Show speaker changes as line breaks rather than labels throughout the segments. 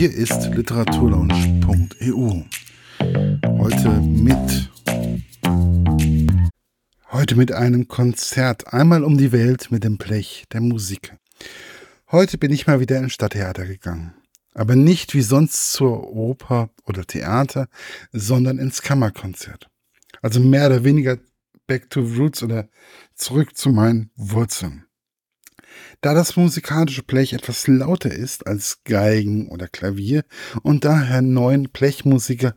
Hier ist literaturlaunch.eu. Heute mit heute mit einem Konzert einmal um die Welt mit dem Blech der Musik. Heute bin ich mal wieder ins Stadttheater gegangen, aber nicht wie sonst zur Oper oder Theater, sondern ins Kammerkonzert. Also mehr oder weniger back to roots oder zurück zu meinen Wurzeln. Da das musikalische Blech etwas lauter ist als Geigen oder Klavier und daher neun Blechmusiker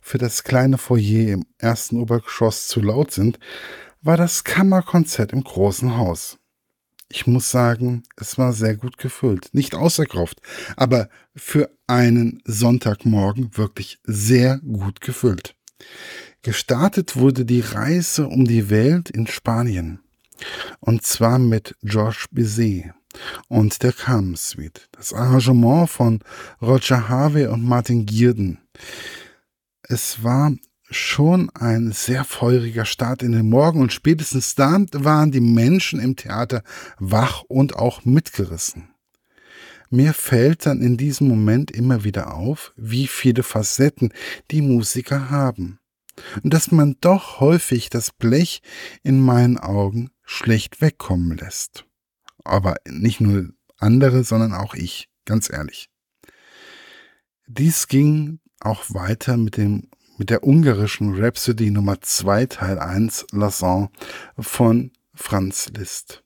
für das kleine Foyer im ersten Obergeschoss zu laut sind, war das Kammerkonzert im großen Haus. Ich muss sagen, es war sehr gut gefüllt. Nicht ausverkauft, aber für einen Sonntagmorgen wirklich sehr gut gefüllt. Gestartet wurde die Reise um die Welt in Spanien. Und zwar mit Georges Bizet und der Carmen Suite. Das Arrangement von Roger Harvey und Martin Gierden. Es war schon ein sehr feuriger Start in den Morgen und spätestens dann waren die Menschen im Theater wach und auch mitgerissen. Mir fällt dann in diesem Moment immer wieder auf, wie viele Facetten die Musiker haben. Und dass man doch häufig das Blech in meinen Augen schlecht wegkommen lässt. Aber nicht nur andere, sondern auch ich, ganz ehrlich. Dies ging auch weiter mit dem mit der ungarischen Rhapsody Nummer 2 Teil 1 Lasson von Franz Liszt.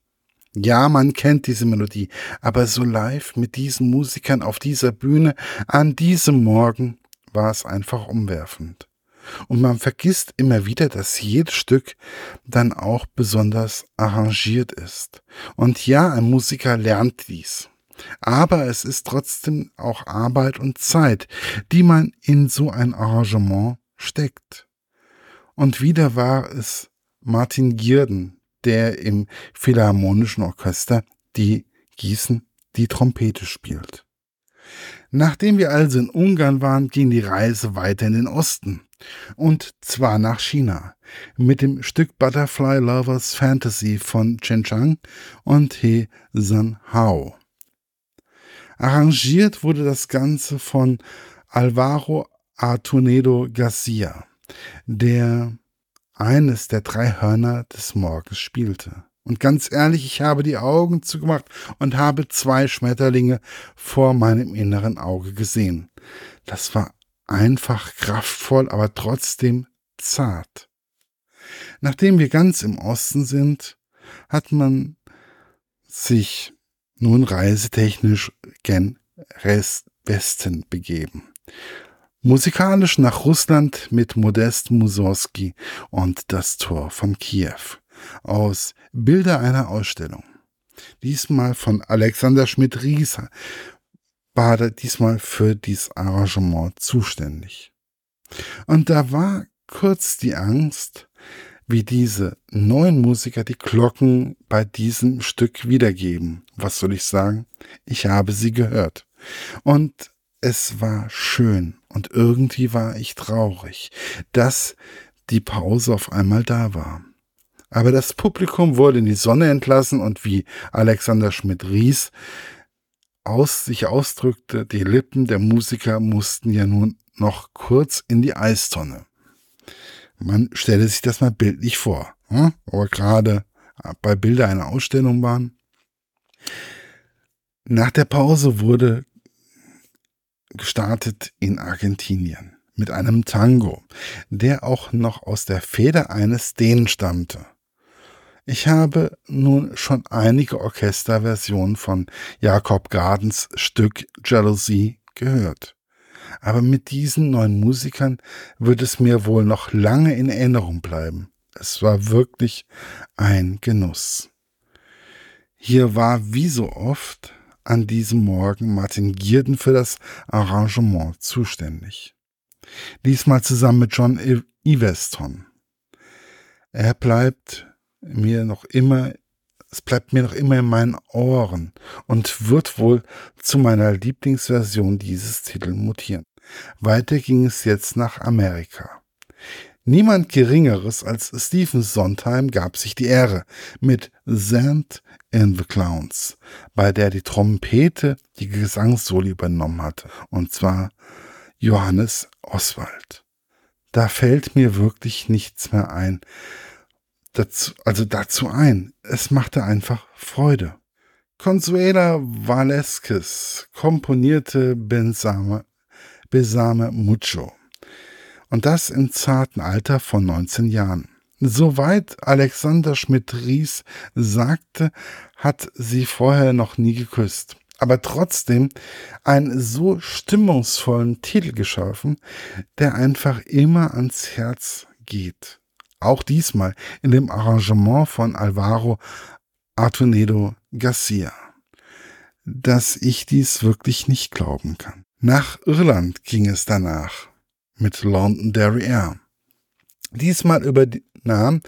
Ja, man kennt diese Melodie, aber so live mit diesen Musikern auf dieser Bühne an diesem Morgen war es einfach umwerfend. Und man vergisst immer wieder, dass jedes Stück dann auch besonders arrangiert ist. Und ja, ein Musiker lernt dies. Aber es ist trotzdem auch Arbeit und Zeit, die man in so ein Arrangement steckt. Und wieder war es Martin Gierden, der im Philharmonischen Orchester die Gießen die Trompete spielt. Nachdem wir also in Ungarn waren, ging die Reise weiter in den Osten. Und zwar nach China. Mit dem Stück Butterfly Lovers Fantasy von Chen Chang und He San Hao. Arrangiert wurde das Ganze von Alvaro Artunedo Garcia, der eines der drei Hörner des Morgens spielte. Und ganz ehrlich, ich habe die Augen zugemacht und habe zwei Schmetterlinge vor meinem inneren Auge gesehen. Das war einfach kraftvoll, aber trotzdem zart. Nachdem wir ganz im Osten sind, hat man sich nun reisetechnisch gen Westen begeben. Musikalisch nach Russland mit Modest Mussorgsky und das Tor von Kiew aus Bilder einer Ausstellung. Diesmal von Alexander Schmidt-Ries war diesmal für dieses Arrangement zuständig. Und da war kurz die Angst, wie diese neuen Musiker die Glocken bei diesem Stück wiedergeben. Was soll ich sagen? Ich habe sie gehört. Und es war schön und irgendwie war ich traurig, dass die Pause auf einmal da war. Aber das Publikum wurde in die Sonne entlassen und wie Alexander Schmidt-Ries aus, sich ausdrückte, die Lippen der Musiker mussten ja nun noch kurz in die Eistonne. Man stelle sich das mal bildlich vor, hm? aber gerade bei Bilder einer Ausstellung waren. Nach der Pause wurde gestartet in Argentinien mit einem Tango, der auch noch aus der Feder eines Dänen stammte. Ich habe nun schon einige Orchesterversionen von Jakob Gardens Stück Jealousy gehört. Aber mit diesen neuen Musikern wird es mir wohl noch lange in Erinnerung bleiben. Es war wirklich ein Genuss. Hier war wie so oft an diesem Morgen Martin Gierden für das Arrangement zuständig. Diesmal zusammen mit John Iveston. Er bleibt mir noch immer, es bleibt mir noch immer in meinen Ohren und wird wohl zu meiner Lieblingsversion dieses Titels mutieren. Weiter ging es jetzt nach Amerika. Niemand Geringeres als Stephen Sondheim gab sich die Ehre mit Sand in the Clowns, bei der die Trompete die Gesangssoli übernommen hatte, und zwar Johannes Oswald. Da fällt mir wirklich nichts mehr ein, dazu, also dazu ein. Es machte einfach Freude. Consuela Valesquez komponierte Bensame, Besame Mucho. Und das im zarten Alter von 19 Jahren. Soweit Alexander Schmidt-Ries sagte, hat sie vorher noch nie geküsst. Aber trotzdem einen so stimmungsvollen Titel geschaffen, der einfach immer ans Herz geht. Auch diesmal in dem Arrangement von Alvaro Artunedo Garcia. Dass ich dies wirklich nicht glauben kann. Nach Irland ging es danach mit London Derriere. Diesmal übernahm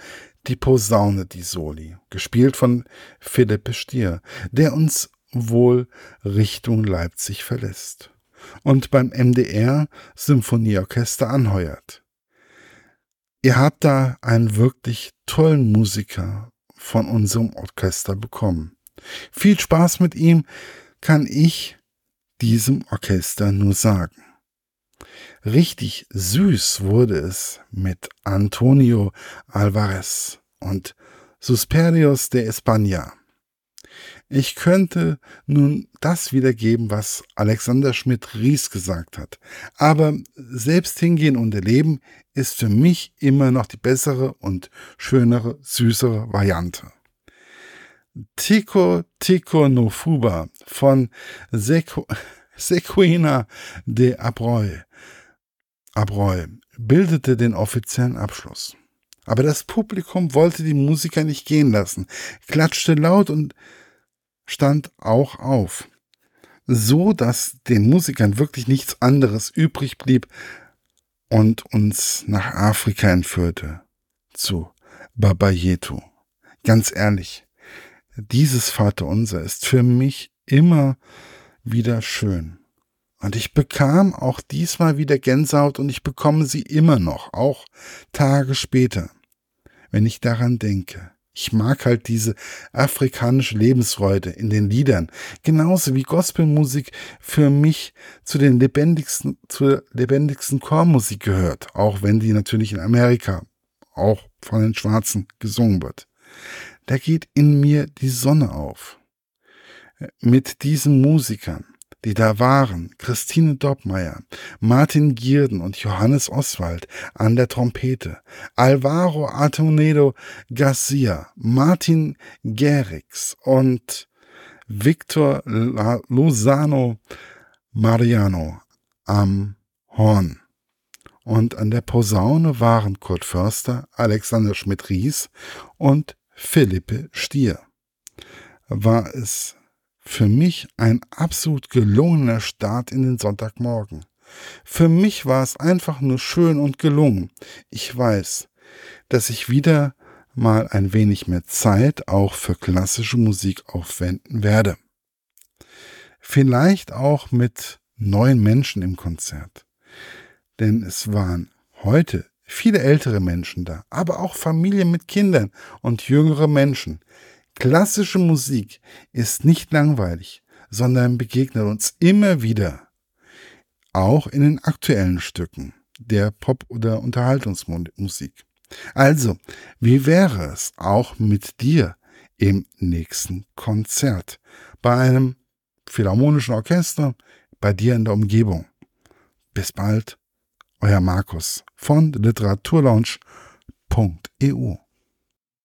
die Posaune die Soli, gespielt von Philippe Stier, der uns wohl Richtung Leipzig verlässt und beim MDR Symphonieorchester anheuert. Ihr habt da einen wirklich tollen Musiker von unserem Orchester bekommen. Viel Spaß mit ihm kann ich diesem Orchester nur sagen. Richtig süß wurde es mit Antonio Alvarez und Susperios de España. Ich könnte nun das wiedergeben, was Alexander Schmidt-Ries gesagt hat. Aber selbst hingehen und erleben ist für mich immer noch die bessere und schönere, süßere Variante. Tico Tico no Fuba von Sequ Sequina de Abreu, Abreu bildete den offiziellen Abschluss. Aber das Publikum wollte die Musiker nicht gehen lassen, klatschte laut und stand auch auf, so dass den Musikern wirklich nichts anderes übrig blieb und uns nach Afrika entführte, zu Babayetu. Ganz ehrlich, dieses Vaterunser ist für mich immer wieder schön. Und ich bekam auch diesmal wieder Gänsehaut und ich bekomme sie immer noch, auch Tage später, wenn ich daran denke. Ich mag halt diese afrikanische Lebensfreude in den Liedern. Genauso wie Gospelmusik für mich zu den lebendigsten, zur lebendigsten Chormusik gehört. Auch wenn die natürlich in Amerika auch von den Schwarzen gesungen wird. Da geht in mir die Sonne auf. Mit diesen Musikern die da waren, Christine Doppmeier, Martin Gierden und Johannes Oswald an der Trompete, Alvaro Antonedo Garcia, Martin Gerix und Victor Lozano Mariano am Horn. Und an der Posaune waren Kurt Förster, Alexander Schmidt-Ries und Philippe Stier. War es für mich ein absolut gelungener Start in den Sonntagmorgen. Für mich war es einfach nur schön und gelungen. Ich weiß, dass ich wieder mal ein wenig mehr Zeit auch für klassische Musik aufwenden werde. Vielleicht auch mit neuen Menschen im Konzert. Denn es waren heute viele ältere Menschen da, aber auch Familien mit Kindern und jüngere Menschen, Klassische Musik ist nicht langweilig, sondern begegnet uns immer wieder, auch in den aktuellen Stücken der Pop- oder Unterhaltungsmusik. Also, wie wäre es auch mit dir im nächsten Konzert bei einem philharmonischen Orchester bei dir in der Umgebung? Bis bald, euer Markus von literaturlaunch.eu.